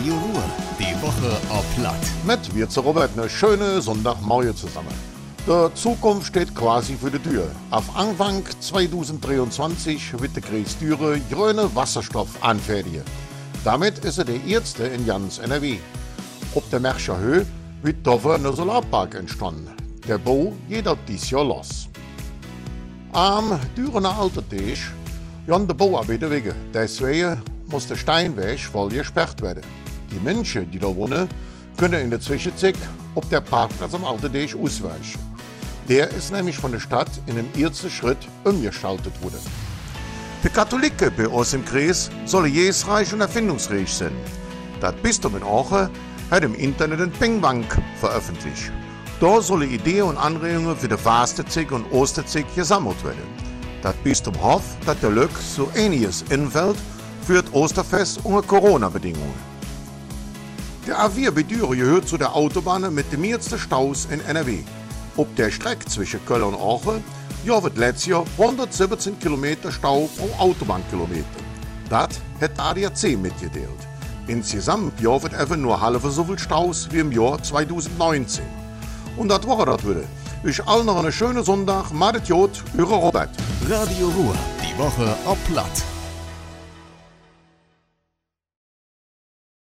Radio Ruhr, die Woche auf Platt. Mit wir zu Robert eine schöne Sonntagmorgen zusammen. Die Zukunft steht quasi für die Tür. Auf Anfang 2023 wird der Kreis Düre grüne Wasserstoff anfertigen. Damit ist er der erste in ganz NRW. Auf der Merscher Höhe wird dafür ein Solarpark entstanden. Der Bau geht ab dieses Jahr los. Am Dürener Altertisch Jan de Bauarbeiter wegen. Deswegen muss der Steinweg voll gesperrt werden. Die Menschen, die da wohnen, können in der Zwischenzeit auf der Parkplatz am Altertisch ausweichen. Der ist nämlich von der Stadt in den ersten Schritt umgestaltet worden. Die Katholiken bei uns im Kreis sollen jesreich und erfindungsreich sein. Das Bistum in Aachen hat im Internet eine Pingbank veröffentlicht. Da sollen Ideen und Anregungen für die Fastenzeit und Osterzeit gesammelt werden. Das Bistum hofft, dass der Lück so ähnliches infällt für das Osterfest unter Corona-Bedingungen. Der A4 Bedüre gehört zu der Autobahn mit dem meisten Staus in NRW. Auf der Strecke zwischen Köln und ja, wird letztes Jahr 117 Kilometer Stau pro Autobahnkilometer. Das hat ADAC mitgeteilt. Insgesamt wird etwa nur halbe so viel Staus wie im Jahr 2019. Und das war das wieder. Ich allen noch einen schönen Sonntag. Madet Jod, Ihre Robert. Radio Ruhr, die Woche auf Platt.